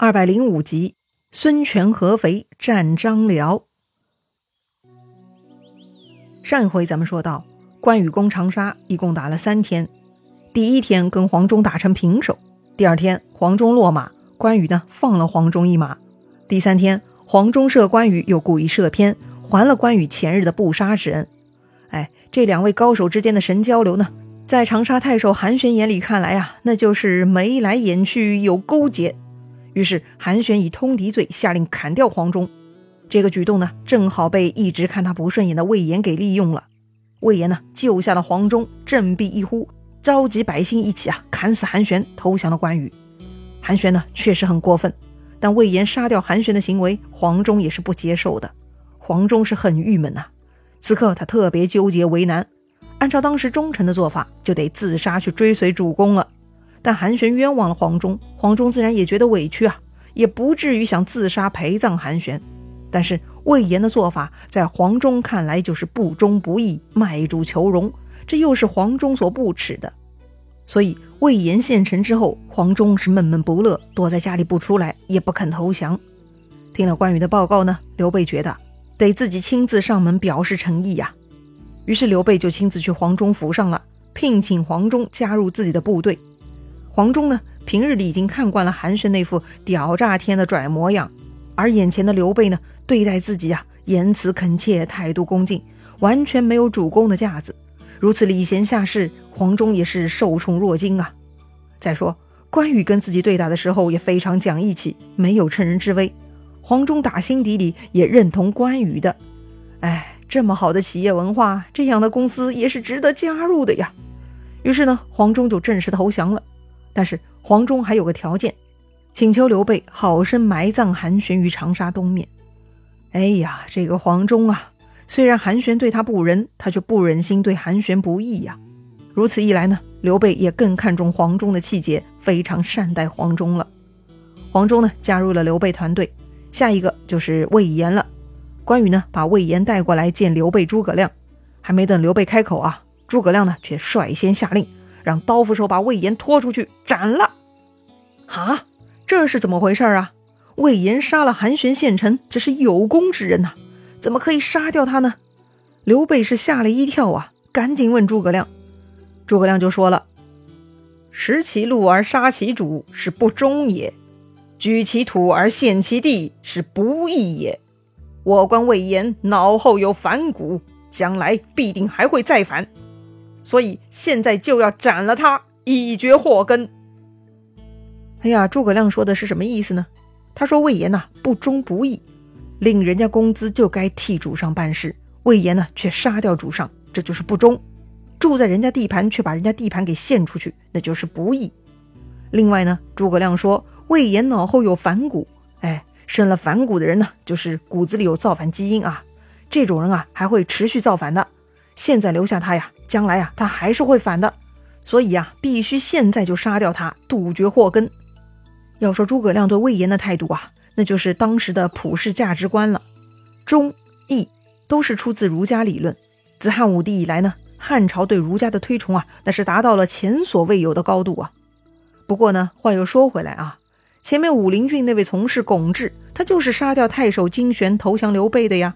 二百零五集，孙权合肥战张辽。上一回咱们说到，关羽攻长沙一共打了三天，第一天跟黄忠打成平手，第二天黄忠落马，关羽呢放了黄忠一马，第三天黄忠射关羽又故意射偏，还了关羽前日的不杀之恩。哎，这两位高手之间的神交流呢，在长沙太守韩玄眼里看来啊，那就是眉来眼去有勾结。于是韩玄以通敌罪下令砍掉黄忠，这个举动呢，正好被一直看他不顺眼的魏延给利用了。魏延呢救下了黄忠，振臂一呼，召集百姓一起啊砍死韩玄，投降了关羽。韩玄呢确实很过分，但魏延杀掉韩玄的行为，黄忠也是不接受的。黄忠是很郁闷呐，此刻他特别纠结为难。按照当时忠臣的做法，就得自杀去追随主公了。但韩玄冤枉了黄忠，黄忠自然也觉得委屈啊，也不至于想自杀陪葬韩玄。但是魏延的做法，在黄忠看来就是不忠不义、卖主求荣，这又是黄忠所不耻的。所以魏延献城之后，黄忠是闷闷不乐，躲在家里不出来，也不肯投降。听了关羽的报告呢，刘备觉得得自己亲自上门表示诚意呀。于是刘备就亲自去黄忠府上了，聘请黄忠加入自己的部队。黄忠呢，平日里已经看惯了韩玄那副屌炸天的拽模样，而眼前的刘备呢，对待自己啊，言辞恳切，态度恭敬，完全没有主公的架子。如此礼贤下士，黄忠也是受宠若惊啊。再说关羽跟自己对打的时候也非常讲义气，没有趁人之危。黄忠打心底里也认同关羽的。哎，这么好的企业文化，这样的公司也是值得加入的呀。于是呢，黄忠就正式投降了。但是黄忠还有个条件，请求刘备好生埋葬韩玄于长沙东面。哎呀，这个黄忠啊，虽然韩玄对他不仁，他却不忍心对韩玄不义呀。如此一来呢，刘备也更看重黄忠的气节，非常善待黄忠了。黄忠呢，加入了刘备团队。下一个就是魏延了。关羽呢，把魏延带过来见刘备、诸葛亮。还没等刘备开口啊，诸葛亮呢，却率先下令。让刀斧手把魏延拖出去斩了！哈，这是怎么回事啊？魏延杀了韩玄献城，这是有功之人呐，怎么可以杀掉他呢？刘备是吓了一跳啊，赶紧问诸葛亮。诸葛亮就说了：“食其禄而杀其主是不忠也，居其土而献其地是不义也。我观魏延脑后有反骨，将来必定还会再反。”所以现在就要斩了他，以绝祸根。哎呀，诸葛亮说的是什么意思呢？他说魏延呐不忠不义，领人家工资就该替主上办事，魏延呢却杀掉主上，这就是不忠；住在人家地盘却把人家地盘给献出去，那就是不义。另外呢，诸葛亮说魏延脑后有反骨，哎，生了反骨的人呢，就是骨子里有造反基因啊，这种人啊还会持续造反的。现在留下他呀。将来啊，他还是会反的，所以啊，必须现在就杀掉他，杜绝祸根。要说诸葛亮对魏延的态度啊，那就是当时的普世价值观了，忠义都是出自儒家理论。自汉武帝以来呢，汉朝对儒家的推崇啊，那是达到了前所未有的高度啊。不过呢，话又说回来啊，前面武陵郡那位从事巩志，他就是杀掉太守金玄投降刘备的呀。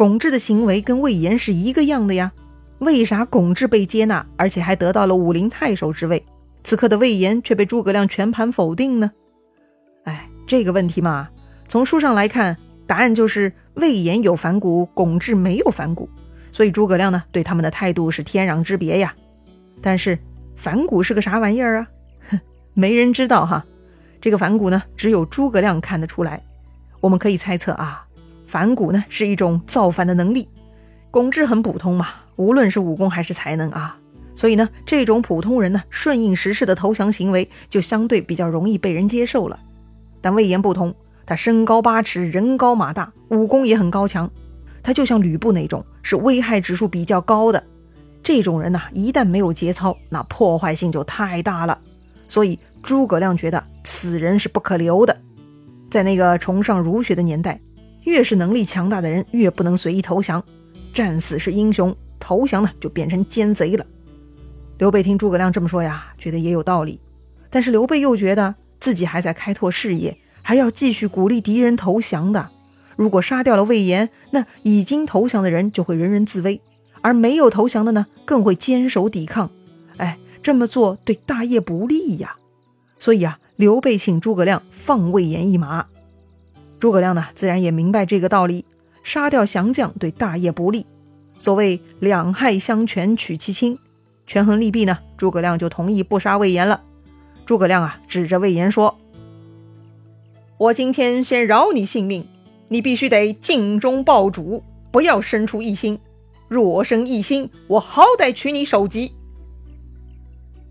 巩志的行为跟魏延是一个样的呀。为啥巩志被接纳，而且还得到了武陵太守之位？此刻的魏延却被诸葛亮全盘否定呢？哎，这个问题嘛，从书上来看，答案就是魏延有反骨，巩志没有反骨，所以诸葛亮呢对他们的态度是天壤之别呀。但是反骨是个啥玩意儿啊？哼，没人知道哈。这个反骨呢，只有诸葛亮看得出来。我们可以猜测啊，反骨呢是一种造反的能力。巩志很普通嘛。无论是武功还是才能啊，所以呢，这种普通人呢，顺应时势的投降行为就相对比较容易被人接受了。但魏延不同，他身高八尺，人高马大，武功也很高强，他就像吕布那种是危害指数比较高的这种人呐，一旦没有节操，那破坏性就太大了。所以诸葛亮觉得此人是不可留的。在那个崇尚儒学的年代，越是能力强大的人，越不能随意投降，战死是英雄。投降呢，就变成奸贼了。刘备听诸葛亮这么说呀，觉得也有道理。但是刘备又觉得自己还在开拓事业，还要继续鼓励敌人投降的。如果杀掉了魏延，那已经投降的人就会人人自危，而没有投降的呢，更会坚守抵抗。哎，这么做对大业不利呀。所以啊，刘备请诸葛亮放魏延一马。诸葛亮呢，自然也明白这个道理，杀掉降将对大业不利。所谓两害相权取其轻，权衡利弊呢，诸葛亮就同意不杀魏延了。诸葛亮啊，指着魏延说：“我今天先饶你性命。”你必须得尽忠报主，不要生出异心。若生异心，我好歹取你首级。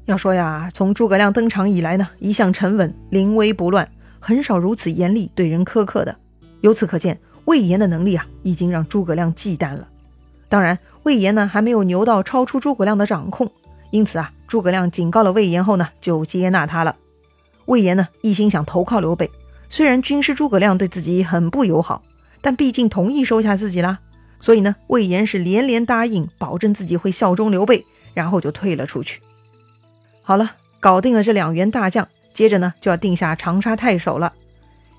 要说呀，从诸葛亮登场以来呢，一向沉稳，临危不乱，很少如此严厉对人苛刻的。由此可见，魏延的能力啊，已经让诸葛亮忌惮了。当然，魏延呢，还没有牛到超出诸葛亮的掌控，因此啊，诸葛亮警告了魏延后呢，就接纳他了。魏延呢，一心想投靠刘备。虽然军师诸葛亮对自己很不友好，但毕竟同意收下自己啦，所以呢，魏延是连连答应，保证自己会效忠刘备，然后就退了出去。好了，搞定了这两员大将，接着呢就要定下长沙太守了。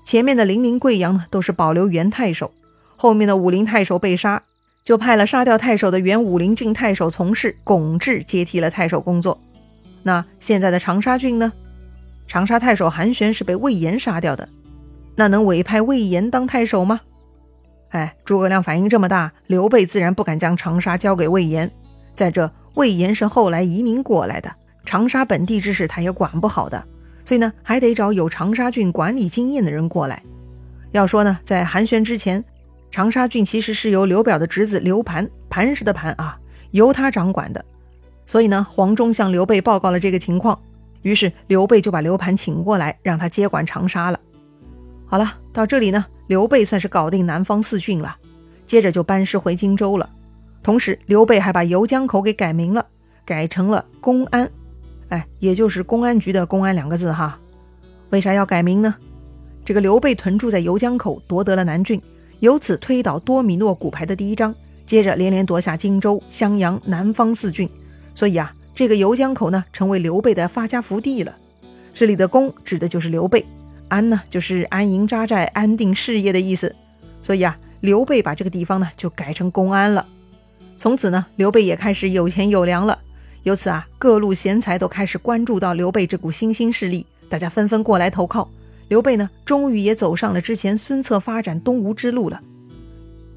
前面的零陵、贵阳呢都是保留原太守，后面的武陵太守被杀，就派了杀掉太守的原武陵郡太守从事巩志接替了太守工作。那现在的长沙郡呢？长沙太守韩玄是被魏延杀掉的。那能委派魏延当太守吗？哎，诸葛亮反应这么大，刘备自然不敢将长沙交给魏延。再者，魏延是后来移民过来的，长沙本地之事他也管不好的，所以呢，还得找有长沙郡管理经验的人过来。要说呢，在寒暄之前，长沙郡其实是由刘表的侄子刘盘（磐石的磐啊）由他掌管的。所以呢，黄忠向刘备报告了这个情况，于是刘备就把刘盘请过来，让他接管长沙了。好了，到这里呢，刘备算是搞定南方四郡了，接着就班师回荆州了。同时，刘备还把游江口给改名了，改成了公安，哎，也就是公安局的公安两个字哈。为啥要改名呢？这个刘备屯驻在游江口，夺得了南郡，由此推倒多米诺骨牌的第一章，接着连连夺下荆州、襄阳、南方四郡，所以啊，这个游江口呢，成为刘备的发家福地了。这里的公指的就是刘备。安呢，就是安营扎寨、安定事业的意思，所以啊，刘备把这个地方呢就改成公安了。从此呢，刘备也开始有钱有粮了。由此啊，各路贤才都开始关注到刘备这股新兴势力，大家纷纷过来投靠刘备呢。终于也走上了之前孙策发展东吴之路了。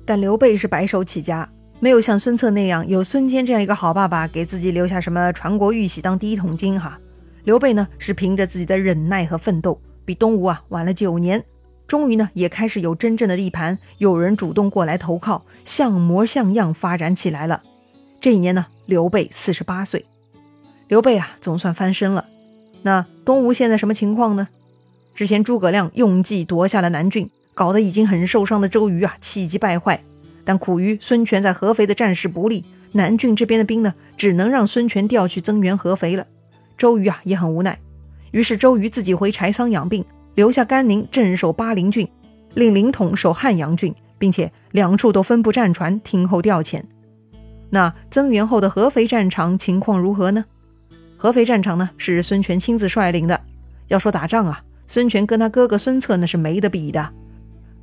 但刘备是白手起家，没有像孙策那样有孙坚这样一个好爸爸给自己留下什么传国玉玺当第一桶金哈。刘备呢，是凭着自己的忍耐和奋斗。比东吴啊晚了九年，终于呢也开始有真正的地盘，有人主动过来投靠，像模像样发展起来了。这一年呢，刘备四十八岁，刘备啊总算翻身了。那东吴现在什么情况呢？之前诸葛亮用计夺下了南郡，搞得已经很受伤的周瑜啊气急败坏，但苦于孙权在合肥的战事不利，南郡这边的兵呢只能让孙权调去增援合肥了。周瑜啊也很无奈。于是周瑜自己回柴桑养病，留下甘宁镇守巴陵郡，令凌统守汉阳郡，并且两处都分布战船，听候调遣。那增援后的合肥战场情况如何呢？合肥战场呢是孙权亲自率领的。要说打仗啊，孙权跟他哥哥孙策那是没得比的，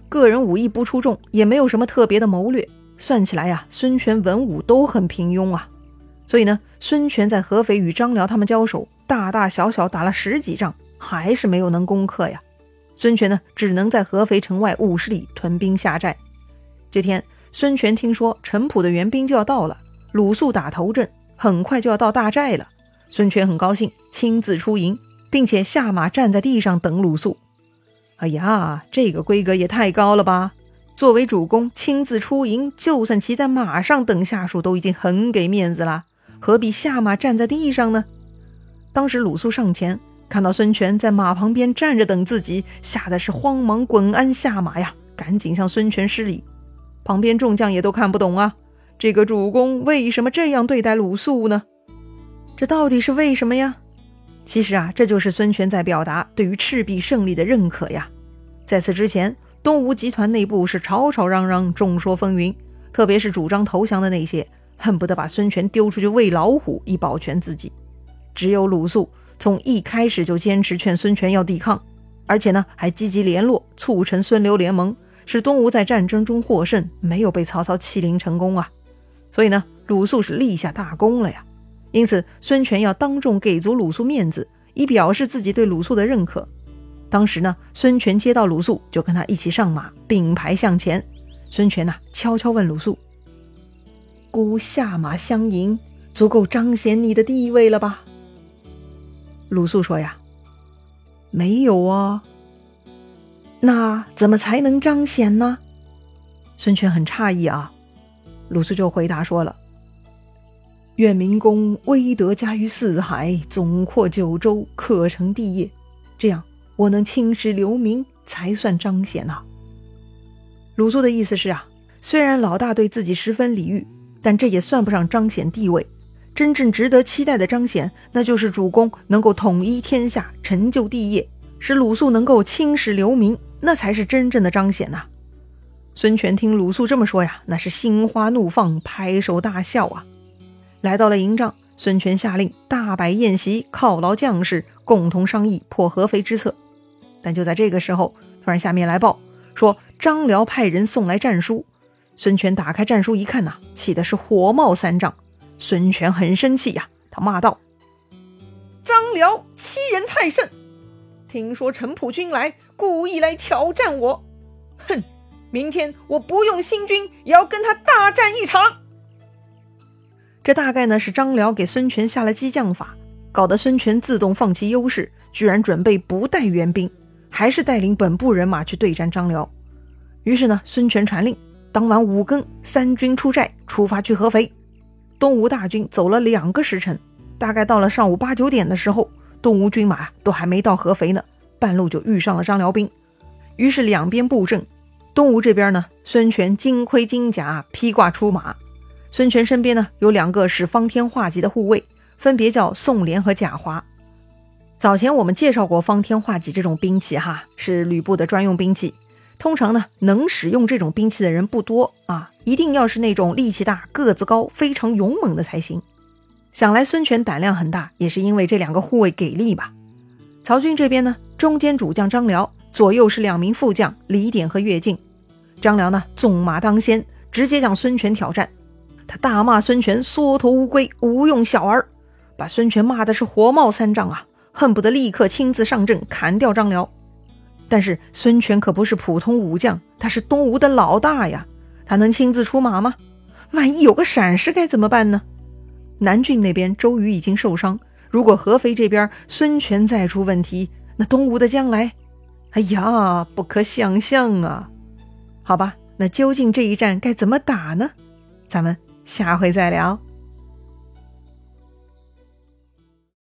个人武艺不出众，也没有什么特别的谋略。算起来呀，孙权文武都很平庸啊。所以呢，孙权在合肥与张辽他们交手。大大小小打了十几仗，还是没有能攻克呀。孙权呢，只能在合肥城外五十里屯兵下寨。这天，孙权听说陈普的援兵就要到了，鲁肃打头阵，很快就要到大寨了。孙权很高兴，亲自出营，并且下马站在地上等鲁肃。哎呀，这个规格也太高了吧！作为主公，亲自出营，就算骑在马上等下属，都已经很给面子了，何必下马站在地上呢？当时鲁肃上前看到孙权在马旁边站着等自己，吓得是慌忙滚鞍下马呀，赶紧向孙权施礼。旁边众将也都看不懂啊，这个主公为什么这样对待鲁肃呢？这到底是为什么呀？其实啊，这就是孙权在表达对于赤壁胜利的认可呀。在此之前，东吴集团内部是吵吵嚷嚷，众说纷纭，特别是主张投降的那些，恨不得把孙权丢出去喂老虎，以保全自己。只有鲁肃从一开始就坚持劝孙权要抵抗，而且呢还积极联络，促成孙刘联盟，使东吴在战争中获胜，没有被曹操欺凌成功啊。所以呢，鲁肃是立下大功了呀。因此，孙权要当众给足鲁肃面子，以表示自己对鲁肃的认可。当时呢，孙权接到鲁肃，就跟他一起上马，并排向前。孙权呐，悄悄问鲁肃：“孤下马相迎，足够彰显你的地位了吧？”鲁肃说：“呀，没有啊。那怎么才能彰显呢？”孙权很诧异啊。鲁肃就回答说了：“愿明公威德加于四海，总括九州，可成帝业。这样，我能青史留名，才算彰显呐。”鲁肃的意思是啊，虽然老大对自己十分礼遇，但这也算不上彰显地位。真正值得期待的彰显，那就是主公能够统一天下，成就帝业，使鲁肃能够青史留名，那才是真正的彰显呐。孙权听鲁肃这么说呀，那是心花怒放，拍手大笑啊。来到了营帐，孙权下令大摆宴席，犒劳将士，共同商议破合肥之策。但就在这个时候，突然下面来报说张辽派人送来战书。孙权打开战书一看呐，气的是火冒三丈。孙权很生气呀，他骂道：“张辽欺人太甚！听说陈普军来，故意来挑战我。哼，明天我不用新军，也要跟他大战一场。”这大概呢是张辽给孙权下了激将法，搞得孙权自动放弃优势，居然准备不带援兵，还是带领本部人马去对战张辽。于是呢，孙权传令，当晚五更，三军出寨，出发去合肥。东吴大军走了两个时辰，大概到了上午八九点的时候，东吴军马都还没到合肥呢，半路就遇上了张辽兵。于是两边布阵，东吴这边呢，孙权金盔金甲披挂出马，孙权身边呢有两个使方天画戟的护卫，分别叫宋濂和贾华。早前我们介绍过方天画戟这种兵器，哈，是吕布的专用兵器。通常呢，能使用这种兵器的人不多啊，一定要是那种力气大、个子高、非常勇猛的才行。想来孙权胆量很大，也是因为这两个护卫给力吧。曹军这边呢，中间主将张辽，左右是两名副将李典和乐进。张辽呢，纵马当先，直接向孙权挑战。他大骂孙权缩头乌龟、无用小儿，把孙权骂的是火冒三丈啊，恨不得立刻亲自上阵砍掉张辽。但是孙权可不是普通武将，他是东吴的老大呀，他能亲自出马吗？万一有个闪失该怎么办呢？南郡那边周瑜已经受伤，如果合肥这边孙权再出问题，那东吴的将来，哎呀，不可想象啊！好吧，那究竟这一战该怎么打呢？咱们下回再聊。